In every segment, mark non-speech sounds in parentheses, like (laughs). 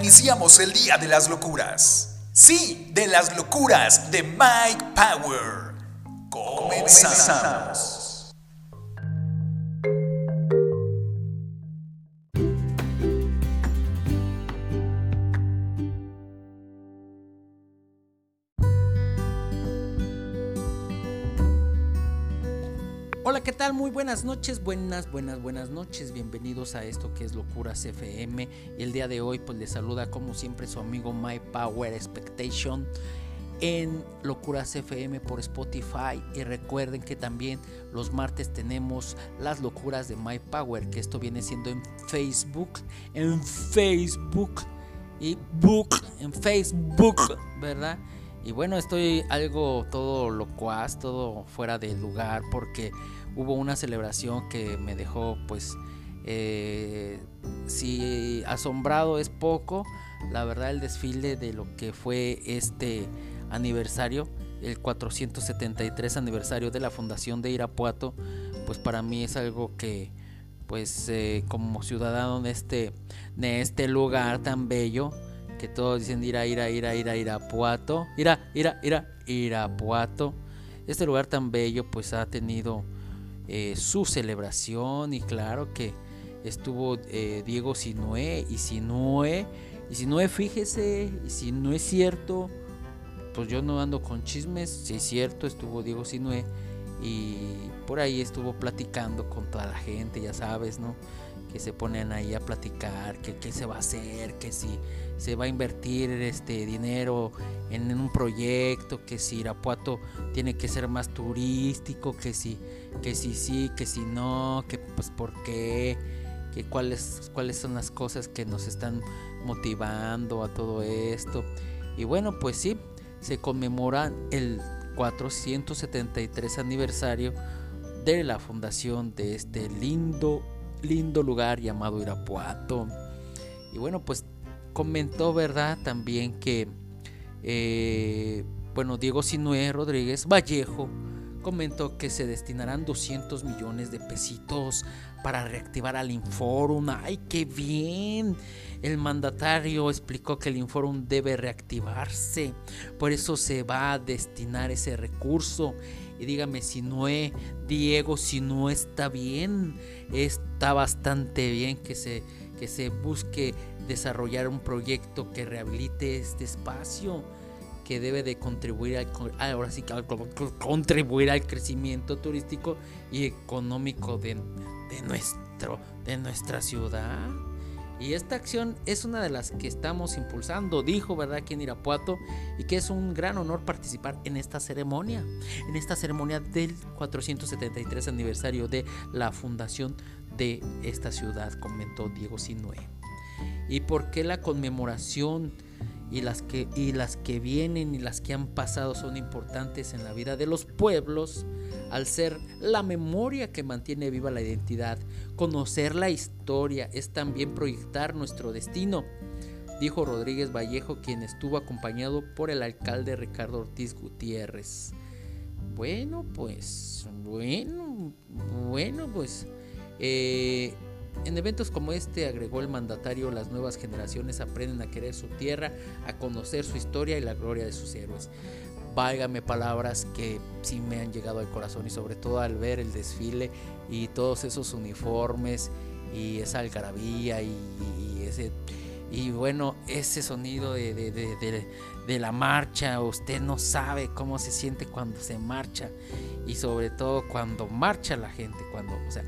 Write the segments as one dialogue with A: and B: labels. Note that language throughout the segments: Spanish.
A: iniciamos el día de las locuras. Sí, de las locuras de Mike Power. Comenzamos.
B: Buenas noches, buenas, buenas, buenas noches. Bienvenidos a esto que es Locuras FM. El día de hoy pues les saluda como siempre su amigo My Power Expectation en Locuras FM por Spotify y recuerden que también los martes tenemos las locuras de My Power, que esto viene siendo en Facebook, en Facebook y book en Facebook, ¿verdad? Y bueno, estoy algo todo locuaz, todo fuera de lugar porque hubo una celebración que me dejó pues eh, si asombrado es poco, la verdad el desfile de lo que fue este aniversario, el 473 aniversario de la fundación de Irapuato, pues para mí es algo que pues eh, como ciudadano de este, de este lugar tan bello, que todos dicen ir a ir a ir a ir a Irapuato, ir a ir a ir a Irapuato, este lugar tan bello pues ha tenido eh, su celebración y claro que estuvo eh, Diego Sinué y Sinué. Y Sinué fíjese y si no es cierto pues yo no ando con chismes si es cierto estuvo Diego Sinué y por ahí estuvo platicando con toda la gente ya sabes no que se ponen ahí a platicar que qué se va a hacer que si se va a invertir este dinero en, un proyecto, que si Irapuato tiene que ser más turístico, que si, que si sí, que si no, que pues por qué, que cuáles, cuáles son las cosas que nos están motivando a todo esto. Y bueno, pues sí, se conmemora el 473 aniversario de la fundación de este lindo, lindo lugar llamado Irapuato. Y bueno, pues comentó, ¿verdad? También que, eh, bueno, Diego Sinué Rodríguez Vallejo comentó que se destinarán 200 millones de pesitos para reactivar al Inforum. ¡Ay, qué bien! El mandatario explicó que el Inforum debe reactivarse, por eso se va a destinar ese recurso. Y dígame si no es Diego, si no está bien, está bastante bien que se, que se busque desarrollar un proyecto que rehabilite este espacio que debe de contribuir al, ahora sí, contribuir al crecimiento turístico y económico de, de, nuestro, de nuestra ciudad. Y esta acción es una de las que estamos impulsando, dijo, ¿verdad?, aquí en Irapuato, y que es un gran honor participar en esta ceremonia, en esta ceremonia del 473 aniversario de la fundación de esta ciudad, comentó Diego Sinue y por qué la conmemoración y las que y las que vienen y las que han pasado son importantes en la vida de los pueblos al ser la memoria que mantiene viva la identidad. Conocer la historia es también proyectar nuestro destino, dijo Rodríguez Vallejo, quien estuvo acompañado por el alcalde Ricardo Ortiz Gutiérrez. Bueno, pues, bueno, bueno, pues, eh, en eventos como este, agregó el mandatario, las nuevas generaciones aprenden a querer su tierra, a conocer su historia y la gloria de sus héroes. Válgame palabras que sí me han llegado al corazón y sobre todo al ver el desfile y todos esos uniformes y esa algarabía y, ese y bueno ese sonido de, de, la marcha usted no sabe cómo se siente cuando se marcha y sobre todo cuando marcha la gente cuando o sea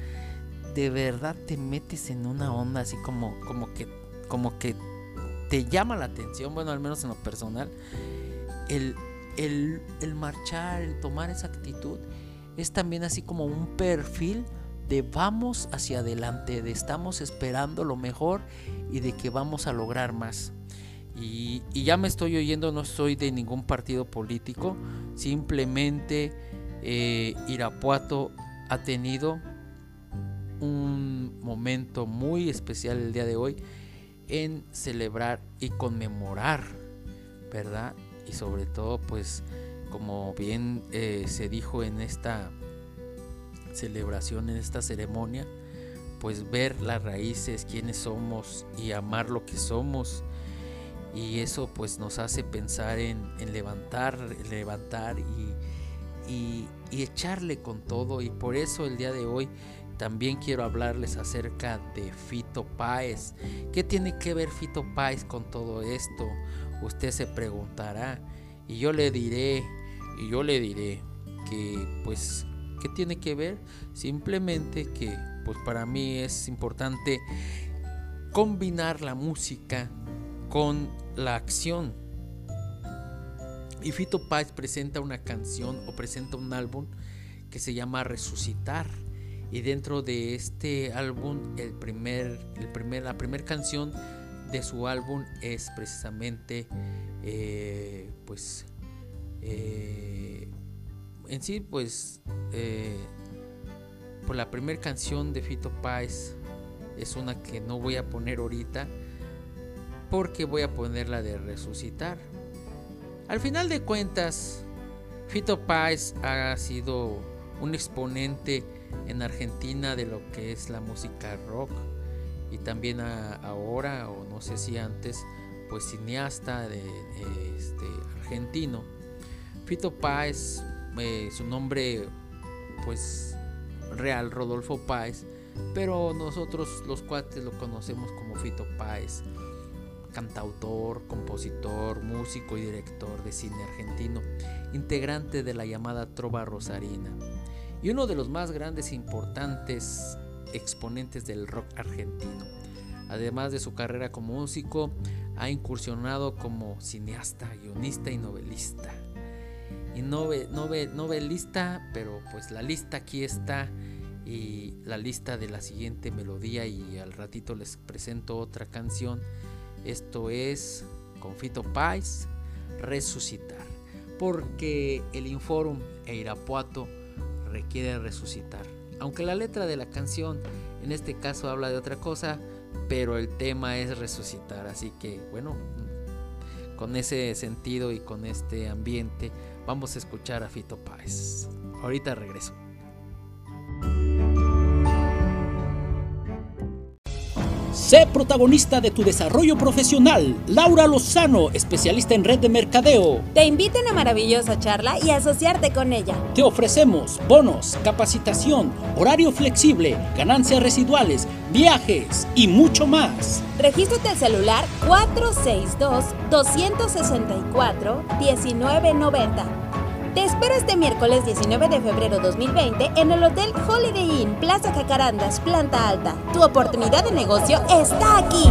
B: de verdad te metes en una onda así como, como que, como que te llama la atención, bueno, al menos en lo personal, el, el, el marchar, el tomar esa actitud, es también así como un perfil de vamos hacia adelante, de estamos esperando lo mejor y de que vamos a lograr más. Y, ya me estoy oyendo, no soy de ningún partido político, simplemente eh, Irapuato ha tenido un momento muy especial el día de hoy en celebrar y conmemorar, ¿verdad? Y sobre todo, pues, como bien eh, se dijo en esta celebración, en esta ceremonia, pues ver las raíces, quiénes somos y amar lo que somos. y eso pues nos hace pensar en, levantar, levantar y, echarle con todo y por eso el día de hoy también quiero hablarles acerca de Fito Páez. ¿Qué tiene que ver Fito Páez con todo esto? Usted se preguntará y yo le diré, y yo le diré que pues ¿qué tiene que ver? Simplemente que pues para mí es importante combinar la música con la acción. Y Fito Páez presenta una canción o presenta un álbum que se llama Resucitar. Y dentro de este álbum, el primer, el primer, la primera canción de su álbum es precisamente, eh, pues, eh, en sí, pues, eh, por la primera canción de Fito Páez es una que no voy a poner ahorita porque voy a poner la de resucitar. Al final de cuentas, Fito Páez ha sido un exponente en Argentina de lo que es la música rock. Y también ahora o no sé si antes pues cineasta de, este, argentino. Fito Páez eh, su nombre pues real Rodolfo Páez. Pero nosotros los cuates lo conocemos como Fito Páez. Cantautor, compositor, músico y director de cine argentino, integrante de la llamada Trova Rosarina y uno de los más grandes e importantes exponentes del rock argentino. Además de su carrera como músico, ha incursionado como cineasta, guionista y novelista. Y novelista, pero pues la lista aquí está y la lista de la siguiente melodía y al ratito les presento otra canción. Esto es Confito Pais, Resucitar, porque el Inforum e Irapuato requiere resucitar. Aunque la letra de la canción en este caso habla de otra cosa, pero el tema es resucitar. Así que bueno, con ese sentido y con este ambiente, vamos a escuchar a Fito Páez. Ahorita regreso.
C: Sé protagonista de tu desarrollo profesional. Laura Lozano, especialista en red de mercadeo.
D: Te invito a una maravillosa charla y asociarte con ella.
C: Te ofrecemos bonos, capacitación, horario flexible, ganancias residuales, viajes y mucho más.
D: Regístrate al celular 462 264 1990 te espero este miércoles 19 de febrero 2020 en el Hotel Holiday Inn Plaza Jacarandas, planta alta. Tu oportunidad de negocio está aquí.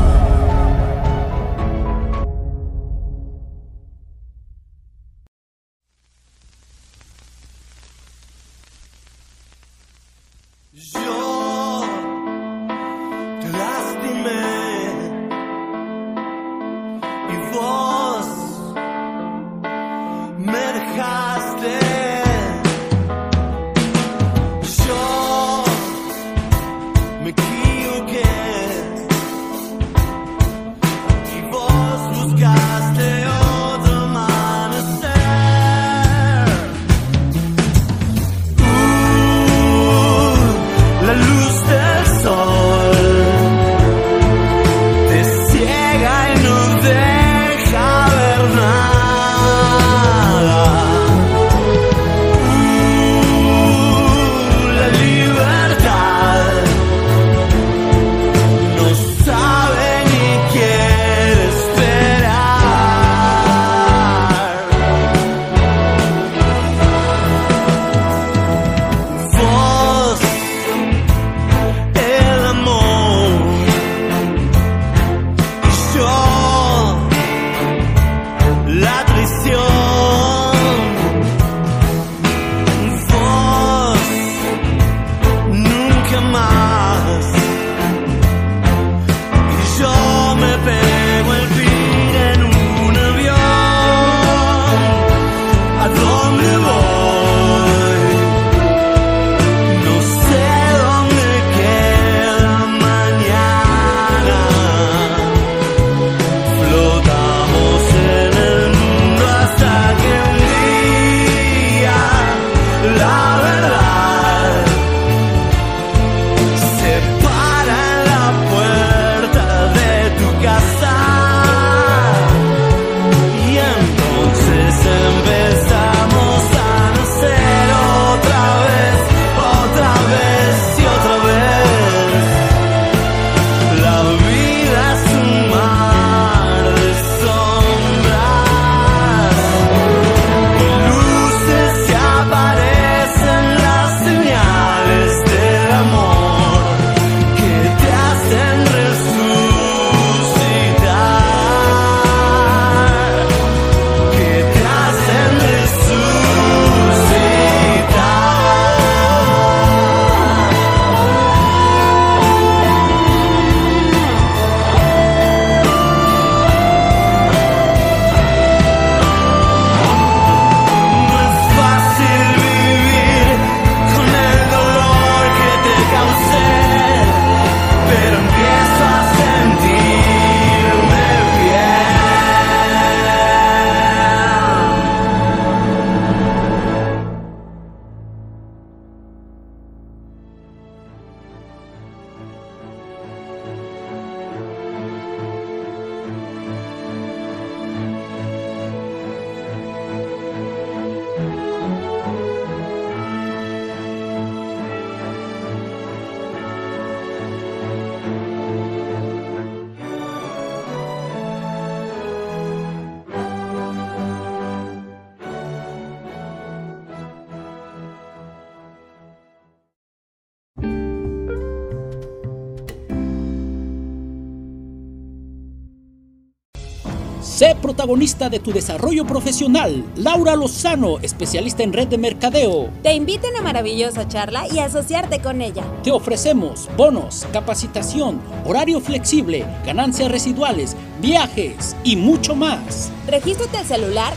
C: Sé protagonista de tu desarrollo profesional. Laura Lozano, especialista en red de mercadeo.
D: Te invito a una maravillosa charla y asociarte con ella.
C: Te ofrecemos bonos, capacitación, horario flexible, ganancias residuales, viajes y mucho más.
D: Regístrate al celular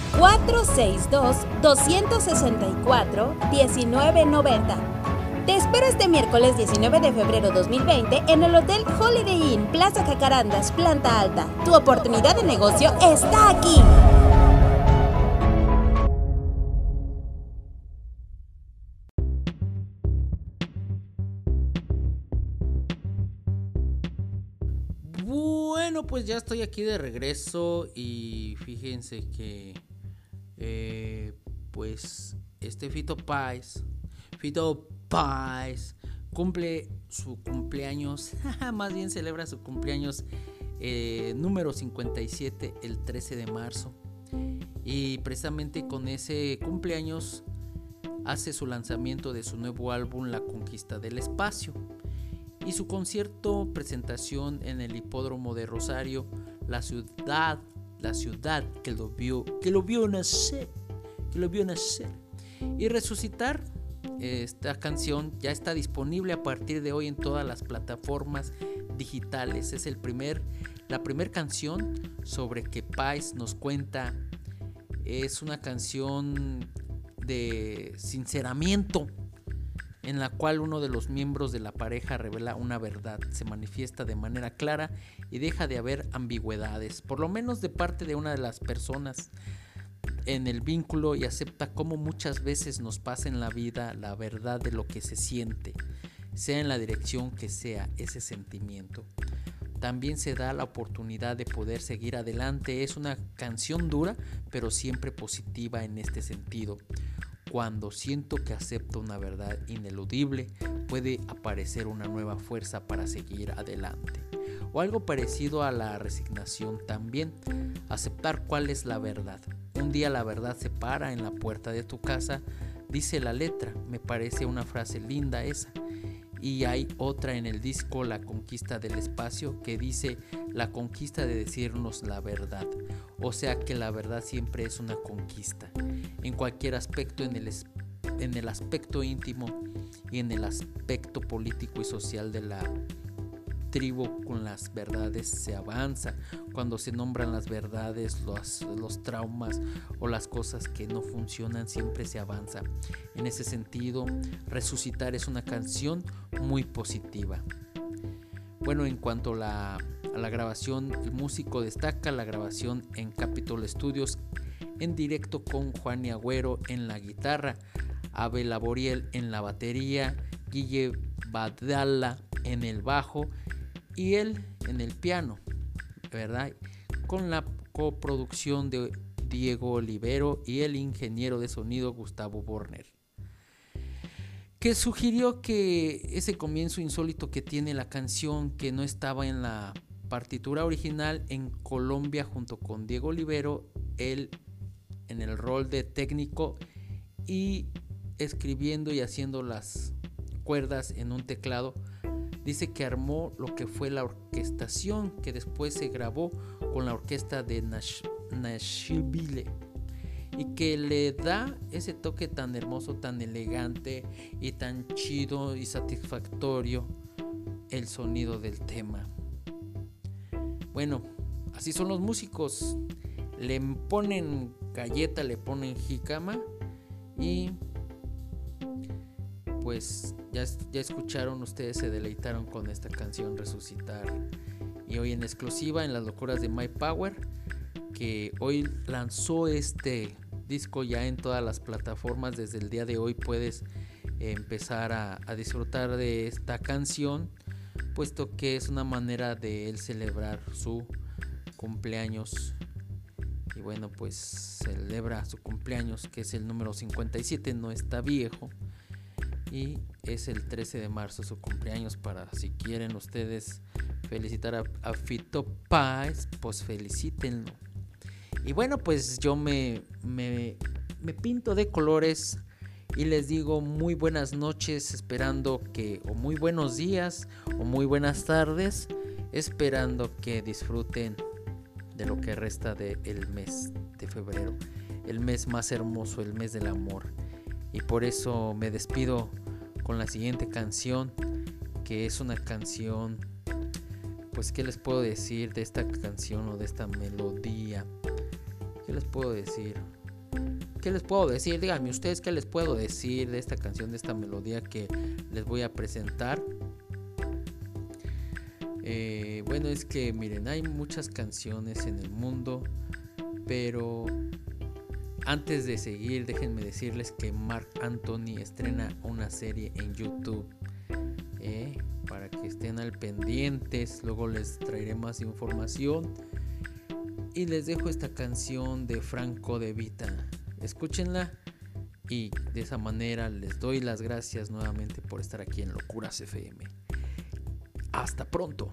D: 462-264-1990. Te espero este miércoles 19 de febrero 2020 en el Hotel Holiday Inn Plaza Jacarandas, planta alta. Tu oportunidad de negocio está aquí.
B: Bueno, pues ya estoy aquí de regreso y fíjense que eh, pues este Fito Fito Paz cumple su cumpleaños, (laughs) más bien celebra su cumpleaños eh, número 57 el 13 de marzo. Y precisamente con ese cumpleaños hace su lanzamiento de su nuevo álbum La Conquista del Espacio. Y su concierto presentación en el hipódromo de Rosario, la ciudad, la ciudad que lo vio, que lo vio nacer, que lo vio nacer. Y resucitar esta canción ya está disponible a partir de hoy en todas las plataformas digitales. Es el primer, la primera canción sobre que Pais nos cuenta. Es una canción de sinceramiento en la cual uno de los miembros de la pareja revela una verdad, se manifiesta de manera clara y deja de haber ambigüedades, por lo menos de parte de una de las personas en el vínculo y acepta cómo muchas veces nos pasa en la vida la verdad de lo que se siente, sea en la dirección que sea ese sentimiento. También se da la oportunidad de poder seguir adelante. Es una canción dura, pero siempre positiva en este sentido. Cuando siento que acepto una verdad ineludible, puede aparecer una nueva fuerza para seguir adelante. O algo parecido a la resignación también, aceptar cuál es la verdad. Un día la verdad se para en la puerta de tu casa, dice la letra, me parece una frase linda esa. Y hay otra en el disco La conquista del espacio que dice la conquista de decirnos la verdad. O sea que la verdad siempre es una conquista. En cualquier aspecto, en el, en el aspecto íntimo y en el aspecto político y social de la tribu con las verdades se avanza. Cuando se nombran las verdades, los, los traumas o las cosas que no funcionan, siempre se avanza. En ese sentido, Resucitar es una canción muy positiva. Bueno, en cuanto a la, grabación, el músico destaca la grabación en Capitol Studios en directo con Juan Agüero en la guitarra, Abel Laboriel en la batería, Guille Badala en el bajo y él en el piano, ¿verdad? Con la coproducción de Diego Olivero y el ingeniero de sonido Gustavo Borner, que sugirió que ese comienzo insólito que tiene la canción que no estaba en la partitura original en Colombia junto con Diego Olivero, él en el rol de técnico y escribiendo y haciendo las cuerdas en un teclado, dice que armó lo que fue la orquestación que después se grabó con la orquesta de Nashville y que le da ese toque tan hermoso, tan elegante y tan chido y satisfactorio el sonido del tema. Bueno, así son los músicos. Le ponen galleta, le ponen jicama y pues ya, ya escucharon, ustedes se deleitaron con esta canción Resucitar. Y hoy en exclusiva en las locuras de My Power, que hoy lanzó este disco ya en todas las plataformas. Desde el día de hoy puedes empezar a, a disfrutar de esta canción, puesto que es una manera de él celebrar su cumpleaños. Y bueno, pues celebra su cumpleaños, que es el número 57, no está viejo y es el 13 de marzo su cumpleaños para si quieren ustedes felicitar a, Fito Paz, pues felicítenlo. Y bueno, pues yo me, me, pinto de colores y les digo muy buenas noches esperando que, o muy buenos días, o muy buenas tardes, esperando que disfruten de lo que resta del mes de febrero, el mes más hermoso, el mes del amor. Y por eso me despido con la siguiente canción, que es una canción, pues, ¿qué les puedo decir de esta canción o de esta melodía? ¿Qué les puedo decir? ¿Qué les puedo decir? Díganme ustedes qué les puedo decir de esta canción, de esta melodía que les voy a presentar. Eh, bueno, es que miren, hay muchas canciones en el mundo, pero antes de seguir, déjenme decirles que Mark Anthony estrena una serie en YouTube. Eh, para que estén al pendientes, luego les traeré más información. Y les dejo esta canción de Franco de Vita. Escúchenla y de esa manera les doy las gracias nuevamente por estar aquí en Locuras FM. Hasta pronto.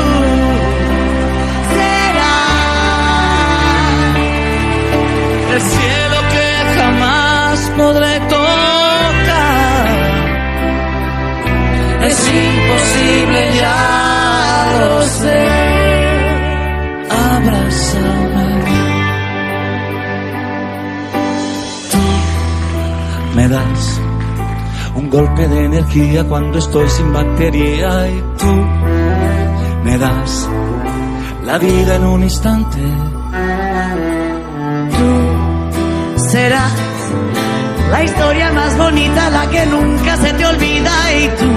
E: Es imposible, ya lo sé. Abrázame. Tú me das un golpe de energía cuando estoy sin batería y tú me das la vida en un instante.
F: serás la historia más bonita, la que nunca se te olvida y tú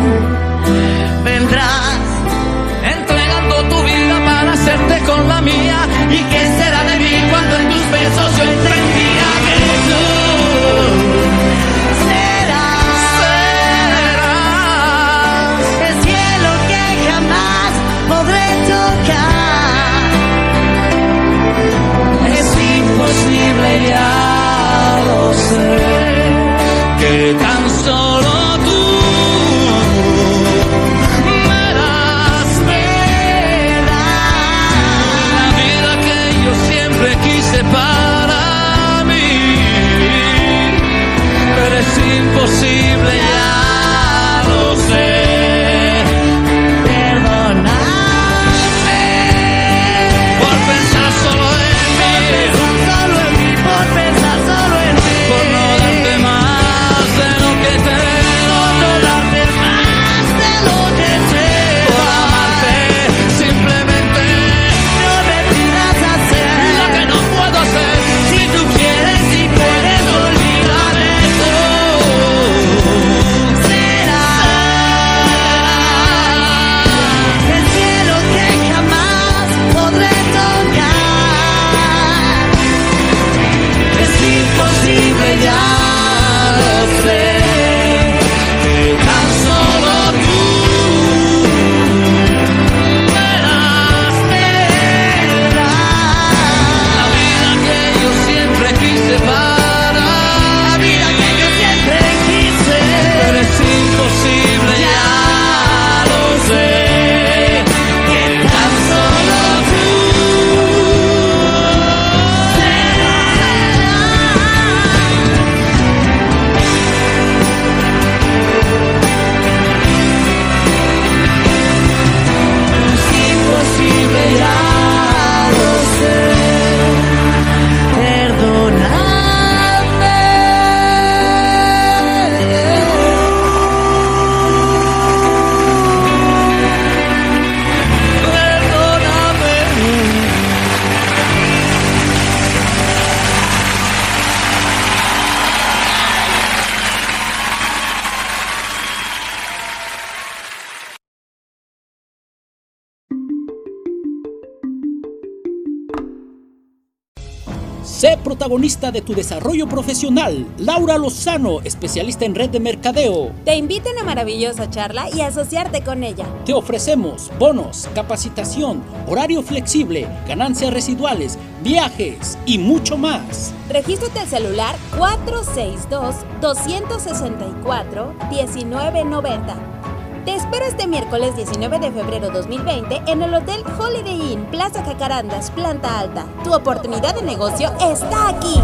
F: vendrás
E: entregando tu vida para hacerte con la mía. ¿Y qué será de mí cuando en tus besos yo entendía que tú
F: serás
C: Sé protagonista de tu desarrollo profesional. Laura Lozano, especialista en red de mercadeo.
G: Te invito a una maravillosa charla y asociarte con ella.
C: Te ofrecemos bonos, capacitación, horario flexible, ganancias residuales, viajes y mucho más.
G: Regístrate al celular 462-264-1990. Te espero este miércoles 19 de febrero 2020 en el Hotel Holiday Inn, Plaza Jacarandas, Planta Alta. Tu oportunidad de negocio está aquí.